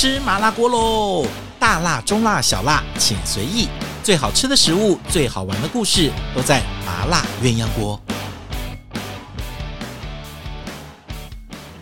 吃麻辣锅喽！大辣、中辣、小辣，请随意。最好吃的食物，最好玩的故事，都在麻辣鸳鸯锅。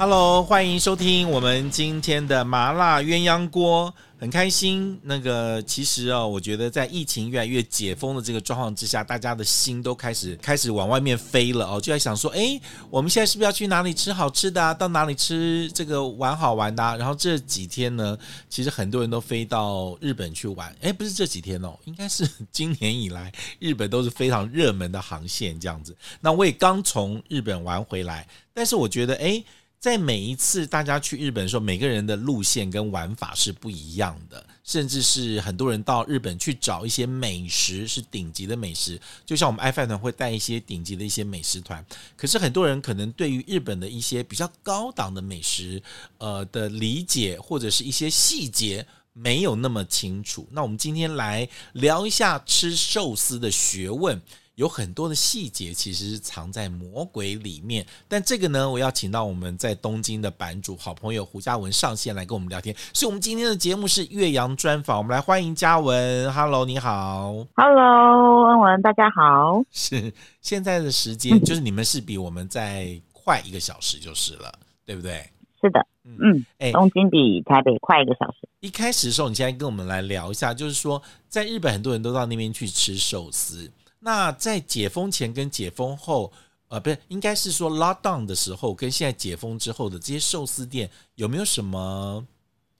Hello，欢迎收听我们今天的麻辣鸳鸯锅。很开心，那个其实哦，我觉得在疫情越来越解封的这个状况之下，大家的心都开始开始往外面飞了哦，就在想说，哎，我们现在是不是要去哪里吃好吃的啊？到哪里吃这个玩好玩的啊？然后这几天呢，其实很多人都飞到日本去玩，哎，不是这几天哦，应该是今年以来日本都是非常热门的航线这样子。那我也刚从日本玩回来，但是我觉得，哎。在每一次大家去日本的时候，每个人的路线跟玩法是不一样的，甚至是很多人到日本去找一些美食，是顶级的美食。就像我们爱饭团会带一些顶级的一些美食团，可是很多人可能对于日本的一些比较高档的美食，呃的理解或者是一些细节没有那么清楚。那我们今天来聊一下吃寿司的学问。有很多的细节其实是藏在魔鬼里面，但这个呢，我要请到我们在东京的版主好朋友胡嘉文上线来跟我们聊天。所以，我们今天的节目是岳阳专访，我们来欢迎嘉文。Hello，你好。Hello，恩文，大家好。是现在的时间，就是你们是比我们再快一个小时就是了，对不对？是的，嗯，哎，东京比台北快一个小时。一开始的时候，你现在跟我们来聊一下，就是说，在日本很多人都到那边去吃寿司。那在解封前跟解封后，呃，不是，应该是说 lockdown 的时候跟现在解封之后的这些寿司店有没有什么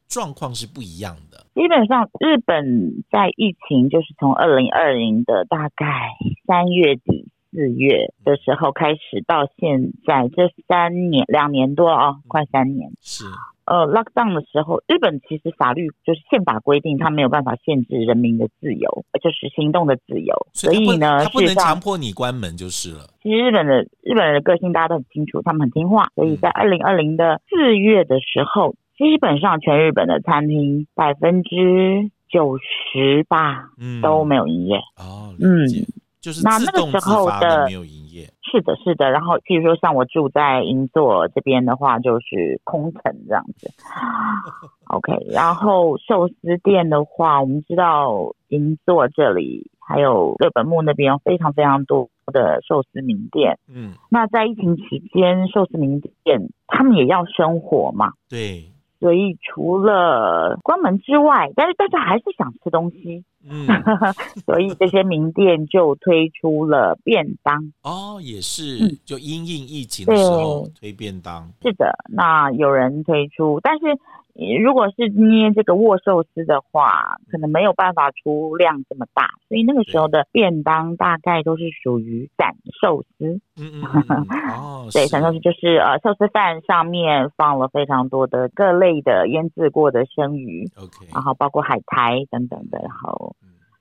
状况是不一样的？基本上，日本在疫情就是从二零二零的大概三月底四月的时候开始，到现在这三年两年多啊、哦，快三年是。呃，lockdown 的时候，日本其实法律就是宪法规定，它没有办法限制人民的自由，就是行动的自由。所以呢，他不能强迫你关门就是了。其实日本的日本人的个性大家都很清楚，他们很听话。所以在二零二零的四月的时候，基本上全日本的餐厅百分之九十吧都没有营业。哦，嗯，就是那那个时候的没有营业。是的，是的。然后，譬如说，像我住在银座这边的话，就是空城这样子。OK，然后寿司店的话，我们知道银座这里还有日本木那边非常非常多的寿司名店。嗯，那在疫情期间，寿司名店他们也要生活嘛？对。所以除了关门之外，但是大家还是想吃东西，嗯，所以这些名店就推出了便当。哦，也是，就因应疫情的时候推便当。是的，那有人推出，但是。如果是捏这个握寿司的话，可能没有办法出量这么大，所以那个时候的便当大概都是属于散寿司。嗯 嗯，哦，对，散寿司就是呃寿司饭上面放了非常多的各类的腌制过的生鱼，OK，然后包括海苔等等的，然后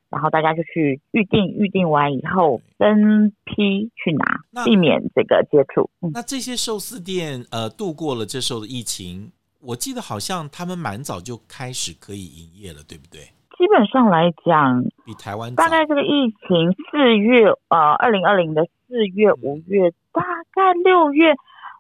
然后大家就去预定，预定完以后分批去拿，避免这个接触。那这些寿司店呃度过了这时候的疫情。我记得好像他们蛮早就开始可以营业了，对不对？基本上来讲，比台湾大概这个疫情四月，呃，二零二零的四月、五月，大概六月，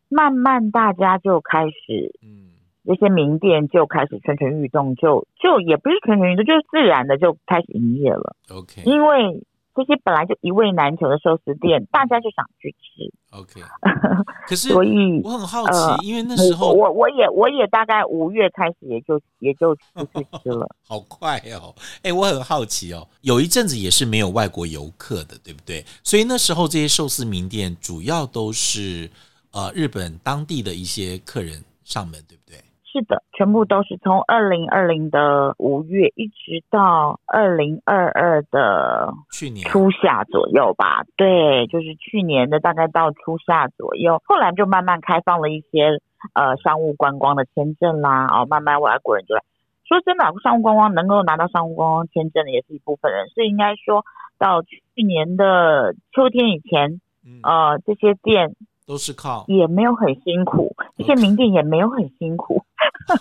慢慢大家就开始，嗯，这些名店就开始蠢蠢欲动，就就也不是蠢蠢欲动，就是自然的就开始营业了。OK，因为。这些本来就一味难求的寿司店，大家就想去吃。OK，可是所以我很好奇，呃、因为那时候我我也我也大概五月开始也就也就出去吃了，好快哦！哎，我很好奇哦，有一阵子也是没有外国游客的，对不对？所以那时候这些寿司名店主要都是呃日本当地的一些客人上门，对不对？是的，全部都是从二零二零的五月一直到二零二二的去年初夏左右吧。对，就是去年的大概到初夏左右，后来就慢慢开放了一些呃商务观光的签证啦。哦，慢慢外国人就来。说真的，商务观光能够拿到商务观光签证的也是一部分人，所以应该说到去年的秋天以前，呃，这些店。都是靠，也没有很辛苦，这些名店也没有很辛苦，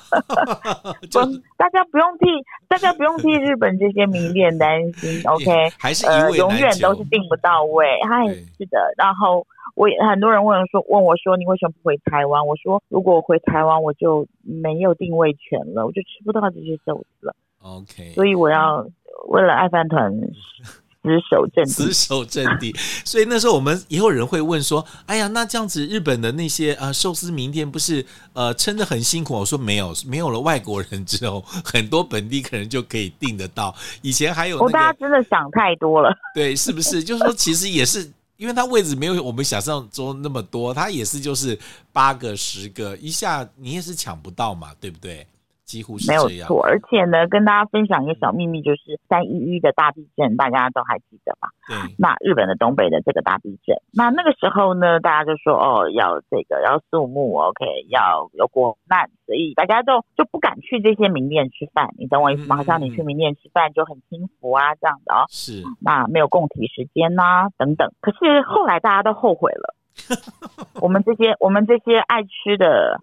大家不用替大家不用替日本这些名店担心，OK，还是呃永远都是订不到位，嗨，是的，然后我也很多人问说问我说，你为什么不回台湾？我说如果我回台湾，我就没有定位权了，我就吃不到这些寿司了。OK，所以我要为了爱饭团。死守阵地，死守阵地。所以那时候我们也有人会问说：“哎呀，那这样子日本的那些呃寿司名店不是呃撑得很辛苦？”我说：“没有，没有了外国人之后，很多本地客人就可以订得到。以前还有、那个，哦，大家真的想太多了。对，是不是？就是说，其实也是，因为它位置没有我们想象中那么多，它也是就是八个、十个，一下你也是抢不到嘛，对不对？”几乎是没有错，而且呢，跟大家分享一个小秘密，就是三一一的大地震，大家都还记得吧？对。那日本的东北的这个大地震，那那个时候呢，大家就说哦，要这个要肃穆，OK，要有国难，所以大家都就不敢去这些名店吃饭。你懂我意思吗？好像你去名店吃饭就很轻浮啊，这样的哦。是。那没有供体时间呐、啊，等等。可是后来大家都后悔了。我们这些我们这些爱吃的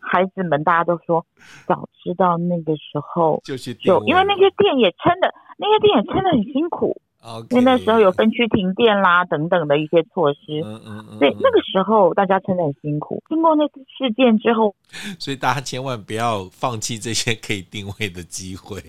孩子们，大家都说早知道那个时候就就因为那些店也撑的，那些店也撑的很辛苦。Okay, 因为那时候有分区停电啦等等的一些措施，嗯嗯嗯，所以那个时候大家撑的很辛苦。经过那次事件之后，所以大家千万不要放弃这些可以定位的机会，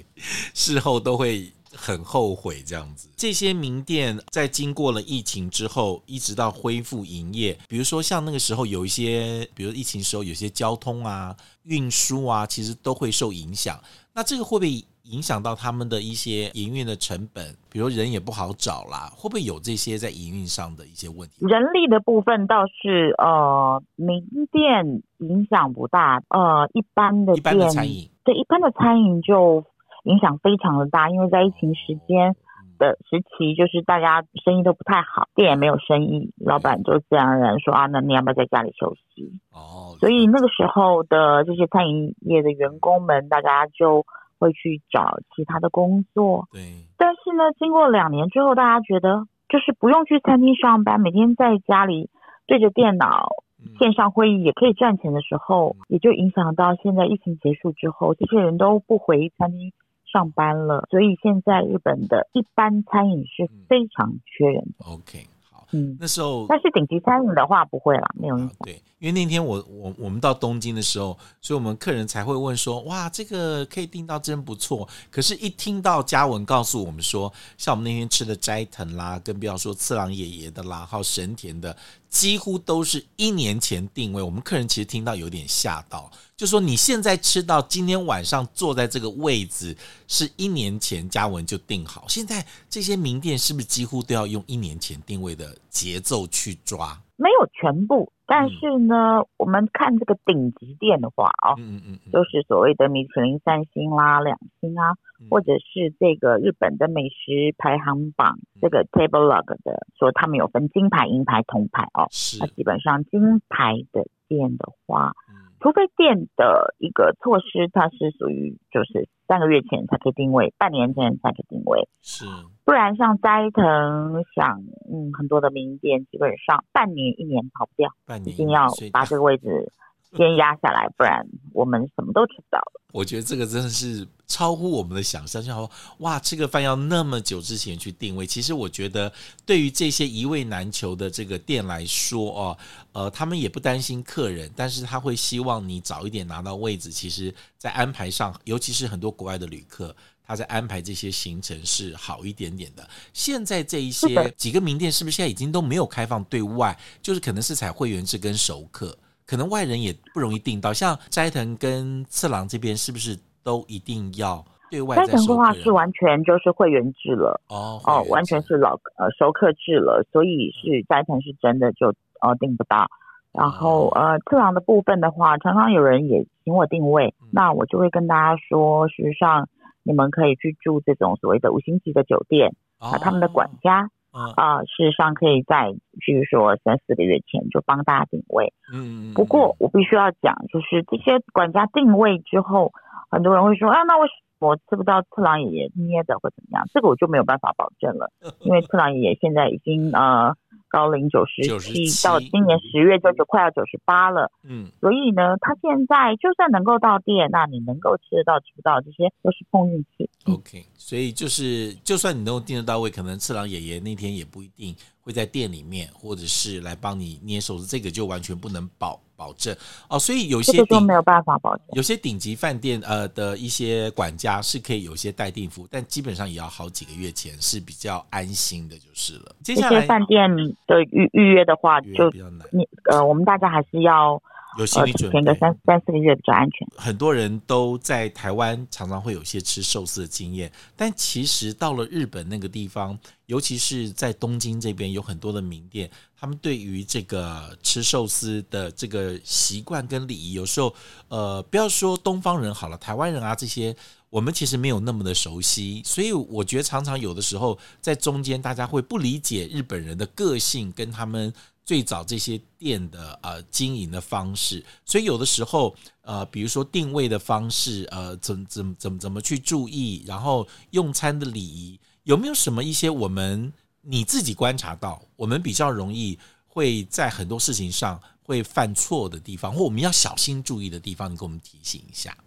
事后都会。很后悔这样子，这些名店在经过了疫情之后，一直到恢复营业，比如说像那个时候有一些，比如疫情时候有些交通啊、运输啊，其实都会受影响。那这个会不会影响到他们的一些营运的成本？比如人也不好找啦，会不会有这些在营运上的一些问题？人力的部分倒是呃，名店影响不大，呃，一般的店，一般的餐饮，对，一般的餐饮就。影响非常的大，因为在疫情时间的时期，就是大家生意都不太好，店也没有生意，老板就自然而然说啊，那你要不要在家里休息？哦，所以那个时候的这些餐饮业的员工们，大家就会去找其他的工作。对，但是呢，经过两年之后，大家觉得就是不用去餐厅上班，每天在家里对着电脑线上会议也可以赚钱的时候，也就影响到现在疫情结束之后，这些人都不回餐厅。上班了，所以现在日本的一般餐饮是非常缺人的。嗯、OK，好，嗯，那时候，但是顶级餐饮的话不会啦，没有、啊。对，因为那天我我我们到东京的时候，所以我们客人才会问说，哇，这个可以订到真不错。可是，一听到嘉文告诉我们说，像我们那天吃的斋藤啦，更不要说次郎爷爷的啦，还有神田的。几乎都是一年前定位，我们客人其实听到有点吓到，就说你现在吃到今天晚上坐在这个位置，是一年前嘉文就定好。现在这些名店是不是几乎都要用一年前定位的节奏去抓？没有全部，但是呢，嗯、我们看这个顶级店的话啊，嗯嗯嗯，就是所谓的米其林三星啦、两星啊，嗯、或者是这个日本的美食排行榜，嗯、这个 Table Log 的说他们有分金牌、银牌、铜牌哦，是，那基本上金牌的店的话。除非店的一个措施，它是属于就是三个月前才可以定位，半年前才可以定位，是，不然像斋藤，像嗯很多的名店，基本上半年一年跑不掉，半年一定要把这个位置先压下来，不然我们什么都吃不到了。我觉得这个真的是超乎我们的想象，就好哇，吃个饭要那么久之前去定位。其实我觉得，对于这些一位难求的这个店来说哦，呃，他们也不担心客人，但是他会希望你早一点拿到位置。其实，在安排上，尤其是很多国外的旅客，他在安排这些行程是好一点点的。现在这一些几个名店，是不是现在已经都没有开放对外？就是可能是采会员制跟熟客。可能外人也不容易订到，像斋藤跟次郎这边是不是都一定要对外？斋藤的话是完全就是会员制了哦哦，完全是老呃熟客制了，所以是斋藤是真的就呃订不到。然后呃次郎的部分的话，常常有人也请我定位，嗯、那我就会跟大家说，事实上你们可以去住这种所谓的五星级的酒店，啊、哦，他们的管家。啊、呃，事实上可以在，比如说三四个月前就帮大家定位。嗯，不过我必须要讲，就是这些管家定位之后，很多人会说啊，那为什么我吃不到次郎爷爷捏的或怎么样？这个我就没有办法保证了，因为次郎爷爷现在已经呃。高龄九十七，到今年十月就就快要九十八了。嗯，所以呢，他现在就算能够到店，那你能够吃得到吃不到，这些都是碰运气。OK，所以就是就算你能够订得到位，可能次郎爷爷那天也不一定会在店里面，或者是来帮你捏寿司，这个就完全不能保保证哦。所以有些这个就没有办法保证。有些顶级饭店呃的一些管家是可以有些代订服务，但基本上也要好几个月前是比较安心的，就是了。接下来饭店的预预约的话，就比较难。你呃，我们大家还是要。有心理准备，三三四个月比较安全。很多人都在台湾常常会有一些吃寿司的经验，但其实到了日本那个地方，尤其是在东京这边，有很多的名店，他们对于这个吃寿司的这个习惯跟礼仪，有时候呃，不要说东方人好了，台湾人啊这些，我们其实没有那么的熟悉，所以我觉得常常有的时候在中间，大家会不理解日本人的个性跟他们。最早这些店的呃经营的方式，所以有的时候呃，比如说定位的方式，呃，怎怎怎么怎么去注意，然后用餐的礼仪，有没有什么一些我们你自己观察到，我们比较容易会在很多事情上会犯错的地方，或我们要小心注意的地方，你给我们提醒一下。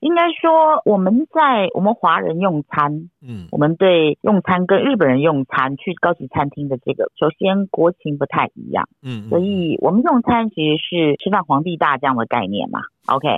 应该说，我们在我们华人用餐，嗯，我们对用餐跟日本人用餐去高级餐厅的这个，首先国情不太一样，嗯，所以我们用餐其实是吃饭皇帝大这样的概念嘛，OK，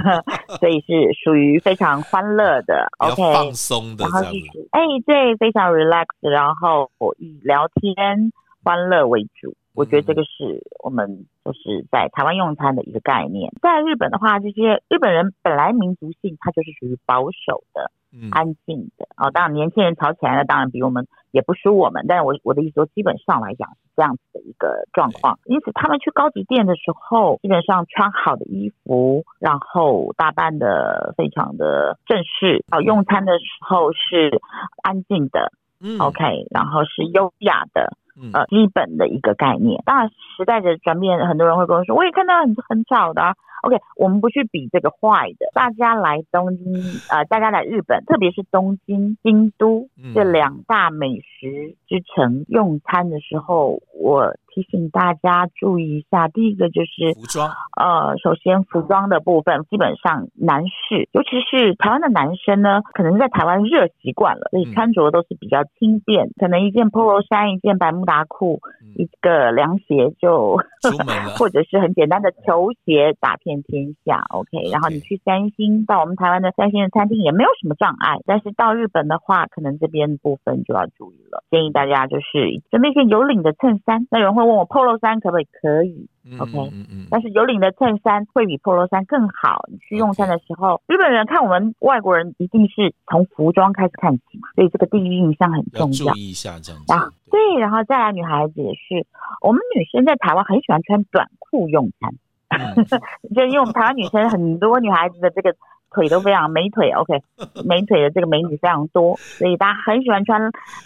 所以是属于非常欢乐的，OK，放松的，然后就是哎，对，非常 relax，然后以聊天欢乐为主。我觉得这个是我们就是在台湾用餐的一个概念。在日本的话，这些日本人本来民族性，他就是属于保守的、安静的。哦，当然年轻人吵起来了，当然比我们也不输我们。但是我我的意思说，基本上来讲是这样子的一个状况。因此，他们去高级店的时候，基本上穿好的衣服，然后打扮的非常的正式。哦，用餐的时候是安静的，嗯，OK，然后是优雅的。呃，基本的一个概念。当然，时代的转变，很多人会跟我说，我也看到很很早的啊。OK，我们不去比这个坏的。大家来东京，呃，大家来日本，特别是东京、京都这两大美食之城用餐的时候，我。提醒大家注意一下，第一个就是服装。呃，首先服装的部分，基本上男士，尤其是台湾的男生呢，可能在台湾热习惯了，所以穿着都是比较轻便，可能一件 polo 衫，一件百慕达裤，一个凉鞋就出门了，或者是很简单的球鞋打遍天下。OK，然后你去三星，到我们台湾的三星的餐厅也没有什么障碍，但是到日本的话，可能这边部分就要注意了。建议大家就是准备一件有领的衬衫，那有人会。问我 Polo 衫可不可以？可以，OK，嗯嗯，但是有领的衬衫会比 Polo 衫更好。你去用餐的时候，日本人看我们外国人一定是从服装开始看起嘛，所以这个第一印象很重要。注意一下这样子。啊，对，然后再来，女孩子也是，我们女生在台湾很喜欢穿短裤用餐，嗯、就因为我们台湾女生很多女孩子的这个。腿都非常美腿，OK，美腿的这个美女非常多，所以大家很喜欢穿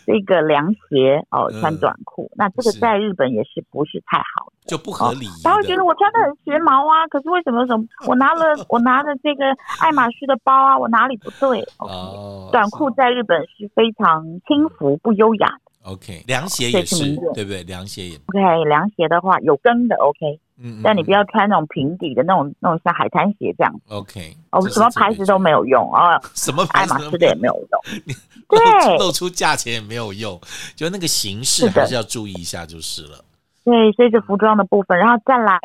这个凉鞋哦，穿短裤。那这个在日本也是不是太好的，就不合理。他会觉得我穿的很时髦啊，可是为什么什么 我拿了我拿了这个爱马仕的包啊，我哪里不对？哦，短裤在日本是非常轻浮不优雅的。OK，凉鞋也是，对不对？凉鞋也 OK，凉鞋的话有跟的 OK。嗯，但你不要穿那种平底的那种，那种像海滩鞋这样。OK，我们什么牌子都没有用啊，什么爱马仕的也没有用，对，露出价钱也没有用，就那个形式还是要注意一下就是了。对，所以是服装的部分，然后再来，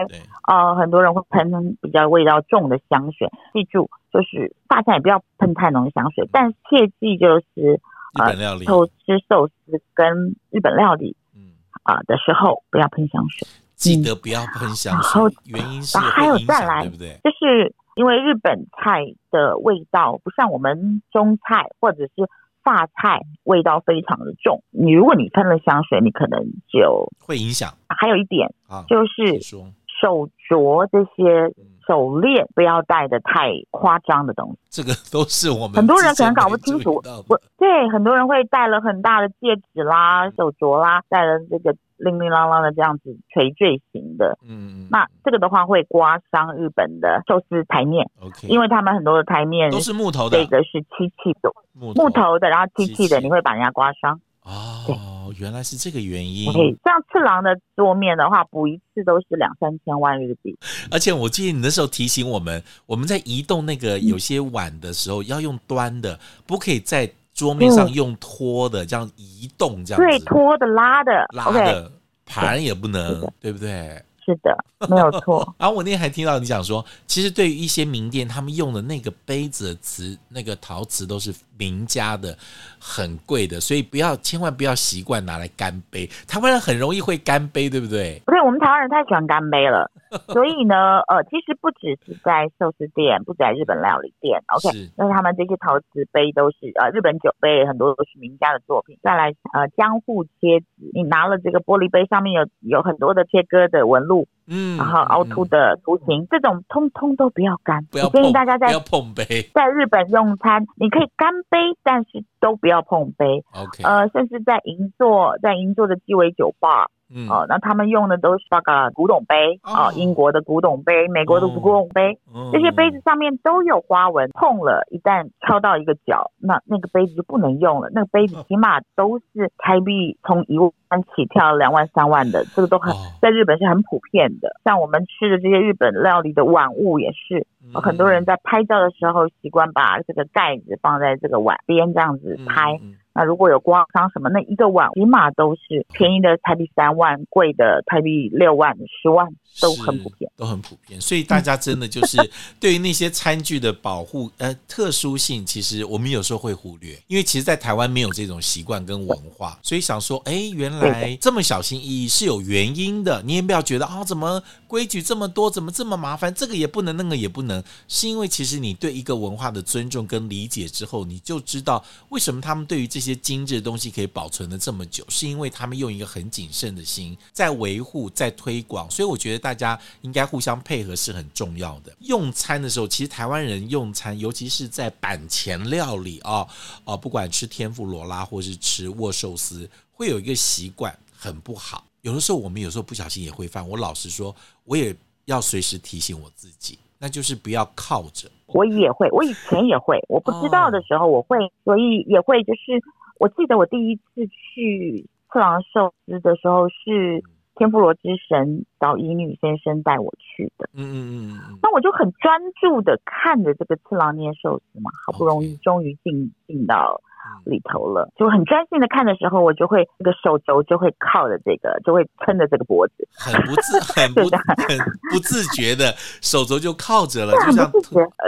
呃，很多人会喷比较味道重的香水，记住就是大家也不要喷太浓的香水，但切记就是呃，偷吃寿司跟日本料理，嗯啊的时候不要喷香水。记得不要喷香水，嗯、原因是还有再来，对不对？就是因为日本菜的味道不像我们中菜或者是法菜味道非常的重，你如果你喷了香水，你可能就会影响。还有一点啊，就是手镯这些手链不要戴的太夸张的东西，这个都是我们很多人可能搞不清楚。我对很多人会戴了很大的戒指啦、手镯啦，戴了这个。叮叮当当的这样子垂坠型的，嗯，那这个的话会刮伤日本的寿司台面，OK，因为他们很多的台面都是木头的，这个是漆器的，木头，木头的，然后漆器的，你会把人家刮伤。哦，原来是这个原因。对，像次郎的桌面的话，补一次都是两三千万日币。而且我记得你那时候提醒我们，我们在移动那个有些碗的时候，要用端的，不可以在。桌面上用拖的这样移动，这样子。对，拖的拉的。拉的盘也不能，对不对？是的，没有错。然后我那天还听到你讲说，其实对于一些名店，他们用的那个杯子的瓷，那个陶瓷都是名家的，很贵的，所以不要，千万不要习惯拿来干杯。台湾人很容易会干杯，对不对？对，我们台湾人太喜欢干杯了。所以呢，呃，其实不只是在寿司店，不止在日本料理店，OK，那他们这些陶瓷杯都是呃日本酒杯，很多都是名家的作品。再来，呃，江户切子，你拿了这个玻璃杯，上面有有很多的切割的纹路，嗯，然后凹凸的图形，嗯、这种通通都不要干。不要碰，建议大家在不要碰杯，在日本用餐，你可以干杯，但是都不要碰杯。OK，呃，甚至在银座，在银座的鸡尾酒吧。嗯，哦，那他们用的都是那个古董杯啊、哦，英国的古董杯，美国的古董杯，哦、这些杯子上面都有花纹，碰了，一旦敲到一个角，那那个杯子就不能用了。那个杯子起码都是台币从一万起跳两万三万的，这个都很在日本是很普遍的。像我们吃的这些日本料理的碗物也是，很多人在拍照的时候习惯把这个盖子放在这个碗边这样子拍。那如果有刮伤什么，那一个碗起码都是便宜的台币三万，贵的台币六万、十万都很普遍，都很普遍。所以大家真的就是 对于那些餐具的保护，呃，特殊性，其实我们有时候会忽略，因为其实，在台湾没有这种习惯跟文化，所以想说，哎，原来这么小心翼翼是有原因的。你也不要觉得啊，怎么规矩这么多，怎么这么麻烦，这个也不能，那个也不能，是因为其实你对一个文化的尊重跟理解之后，你就知道为什么他们对于这些。精致的东西可以保存的这么久，是因为他们用一个很谨慎的心在维护、在推广，所以我觉得大家应该互相配合是很重要的。用餐的时候，其实台湾人用餐，尤其是在板前料理啊啊，不管吃天妇罗拉或是吃握寿司，会有一个习惯很不好。有的时候我们有时候不小心也会犯。我老实说，我也要随时提醒我自己，那就是不要靠着。我也会，我以前也会，我不知道的时候我会，所以也会就是。我记得我第一次去次郎寿司的时候，是天妇罗之神岛乙女先生带我去的。嗯嗯嗯。那我就很专注的看着这个次郎捏寿司嘛，好不容易终于进进到。里头了，就很专心的看的时候，我就会这个手肘就会靠着这个，就会撑着这个脖子，很不自 很不很不自觉的手肘就靠着了，就像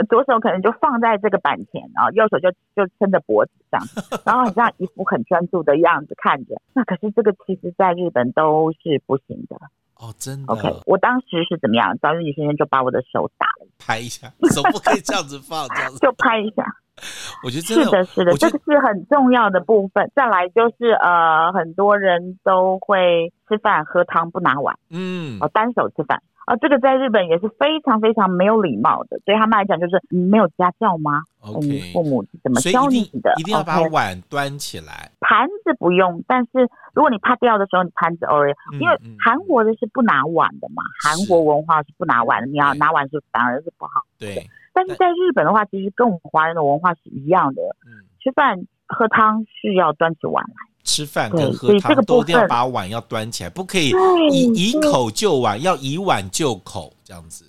左手可能就放在这个板前，然后右手就就撑着脖子这样，然后很像一副很专注的样子看着。那可是这个其实在日本都是不行的哦，真的。OK，我当时是怎么样？早日女先生就把我的手打了，拍一下，手不可以这样子放，这样子 就拍一下。我觉得真的是的，是的，这个是很重要的部分。再来就是呃，很多人都会吃饭喝汤不拿碗，嗯，哦，单手吃饭啊，这个在日本也是非常非常没有礼貌的。对他们来讲，就是你没有家教吗？OK，父母是怎么教你的？一定要把碗端起来，盘子不用。但是如果你怕掉的时候，你盘子偶尔，因为韩国的是不拿碗的嘛，韩国文化是不拿碗的，你要拿碗是反而是不好。对。但是在日本的话，其实跟我们华人的文化是一样的。嗯，吃饭喝汤是要端起碗来。吃饭跟喝汤都一定要把碗要端起来，不可以以以口就碗，要以碗就口这样子。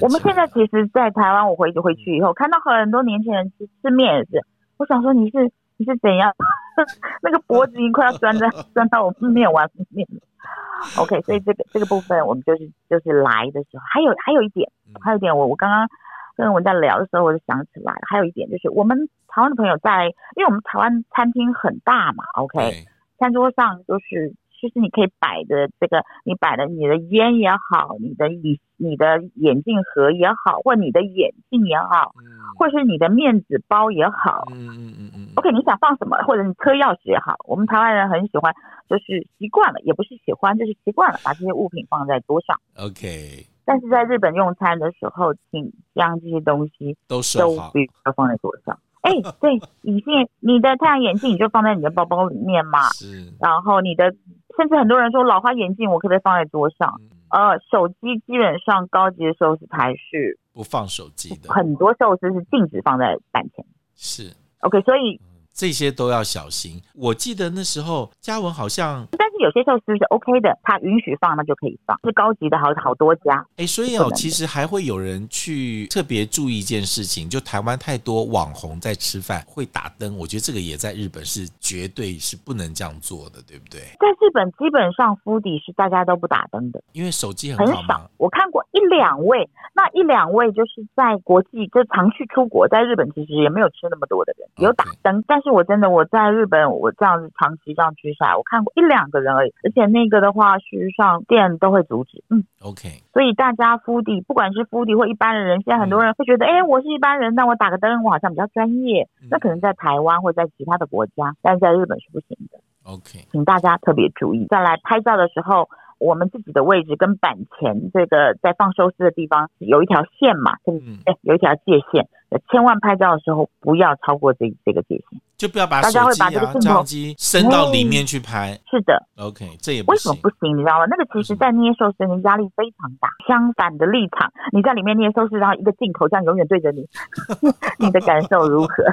我们现在其实，在台湾，我回回去以后，看到很多年轻人吃吃面也是，我想说你是你是怎样？那个脖子已经快要钻在 钻到我面碗里面了。OK，所以这个这个部分我们就是就是来的时候，还有还有一点，还有一点我我刚刚。跟我在聊的时候，我就想起来，还有一点就是，我们台湾的朋友在，因为我们台湾餐厅很大嘛，OK，餐桌上就是，其实你可以摆的这个，你摆的你的烟也好，你的你你的眼镜盒也好，或你的眼镜也好，嗯、或是你的面子包也好，嗯嗯嗯嗯，OK，你想放什么，或者你车钥匙也好，我们台湾人很喜欢，就是习惯了，也不是喜欢，就是习惯了，把这些物品放在桌上，OK。但是在日本用餐的时候，请将这些东西都都必须要放在桌上。哎，对，隐形你的太阳眼镜你就放在你的包包里面嘛。是。然后你的，甚至很多人说老花眼镜，我可不可以放在桌上？嗯、呃，手机基本上高级的寿司台是不放手机的，很多寿司是禁止放在板前。是。OK，所以这些都要小心。我记得那时候嘉文好像，但是有些寿司是 OK 的，他允许放那就可以放，是高级的好好多家。哎，所以哦，其实还会有人去特别注意一件事情，就台湾太多网红在吃饭会打灯，我觉得这个也在日本是绝对是不能这样做的，对不对？在日本基本上 foodie 是大家都不打灯的，因为手机很少。我看过一两位，那一两位就是在国际就常去出国，在日本其实也没有吃那么多的人有打灯，Okay. 但是我真的我在日本我这样子长期这样居下来，我看过一两个人而已，而且那个的话，事实上店都会阻止。嗯，OK。所以大家 foodie 不管是 foodie 或一般的人，现在很多人会觉得，哎、嗯，我是一般人，那我打个灯，我好像比较专业。嗯、那可能在台湾或者在其他的国家，但是在日本是不行的。OK，请大家特别注意，再来拍照的时候。我们自己的位置跟板前这个在放寿司的地方有一条线嘛，嗯，哎，有一条界限，千万拍照的时候不要超过这这个界限，就不要把手机啊、相机伸到里面去拍。是的，OK，这也不行。为什么不行？你知道吗？那个其实在捏寿司的压力非常大。相反的立场，你在里面捏寿司，然后一个镜头这样永远对着你，你的感受如何？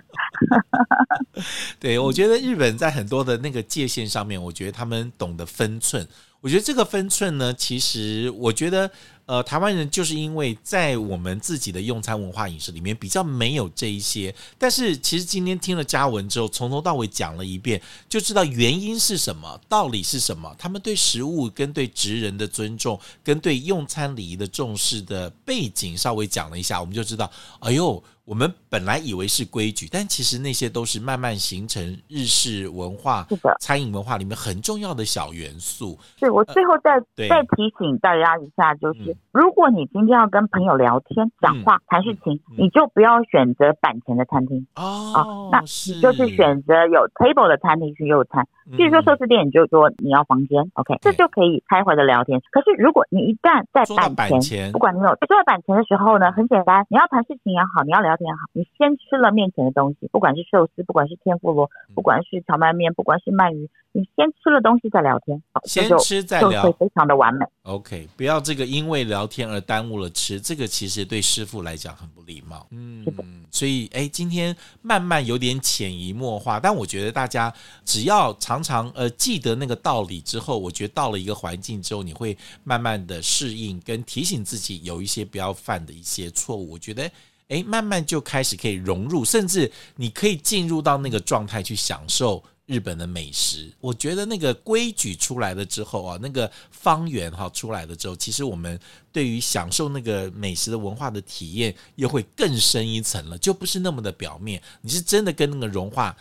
对，我觉得日本在很多的那个界限上面，我觉得他们懂得分寸。我觉得这个分寸呢，其实我觉得，呃，台湾人就是因为在我们自己的用餐文化饮食里面比较没有这一些，但是其实今天听了嘉文之后，从头到尾讲了一遍，就知道原因是什么，道理是什么，他们对食物跟对职人的尊重，跟对用餐礼仪的重视的背景稍微讲了一下，我们就知道，哎呦。我们本来以为是规矩，但其实那些都是慢慢形成日式文化、餐饮文化里面很重要的小元素。对，我最后再、呃、再提醒大家一下，就是、嗯、如果你今天要跟朋友聊天、讲话、谈、嗯、事情，嗯、你就不要选择板前的餐厅哦、啊。那你就是选择有 table 的餐厅去用餐。比如说寿司店，你就说你要房间，OK，这就可以开怀的聊天。可是如果你一旦在板前，不管你有坐在板前的时候呢，很简单，你要谈事情也好，你要聊天也好，你先吃了面前的东西，不管是寿司，不管是天妇罗，不管是荞麦面，不管是鳗鱼，你先吃了东西再聊天，先吃再聊，就会非常的完美。OK，不要这个因为聊天而耽误了吃，这个其实对师傅来讲很不礼貌。嗯，是的。所以哎，今天慢慢有点潜移默化，但我觉得大家只要。常常呃记得那个道理之后，我觉得到了一个环境之后，你会慢慢的适应，跟提醒自己有一些不要犯的一些错误。我觉得诶，慢慢就开始可以融入，甚至你可以进入到那个状态去享受日本的美食。我觉得那个规矩出来了之后啊，那个方圆哈出来了之后，其实我们对于享受那个美食的文化的体验又会更深一层了，就不是那么的表面，你是真的跟那个融化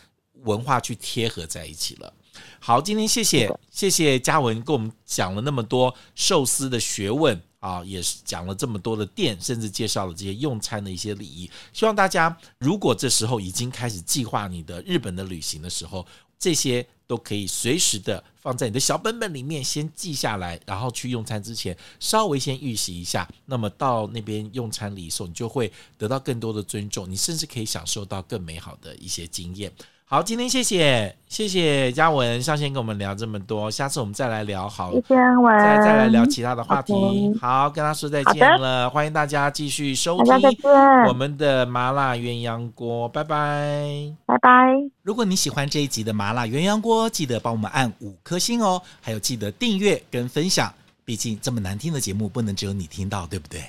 文化去贴合在一起了。好，今天谢谢谢谢嘉文跟我们讲了那么多寿司的学问啊，也是讲了这么多的店，甚至介绍了这些用餐的一些礼仪。希望大家如果这时候已经开始计划你的日本的旅行的时候，这些都可以随时的放在你的小本本里面先记下来，然后去用餐之前稍微先预习一下。那么到那边用餐礼的时候，你就会得到更多的尊重，你甚至可以享受到更美好的一些经验。好，今天谢谢谢谢嘉文上线跟我们聊这么多，下次我们再来聊好，谢谢文，再再来聊其他的话题。Okay. 好，跟他说再见了，欢迎大家继续收听我们的麻辣鸳鸯锅，拜拜，拜拜。如果你喜欢这一集的麻辣鸳鸯锅，记得帮我们按五颗星哦，还有记得订阅跟分享，毕竟这么难听的节目不能只有你听到，对不对？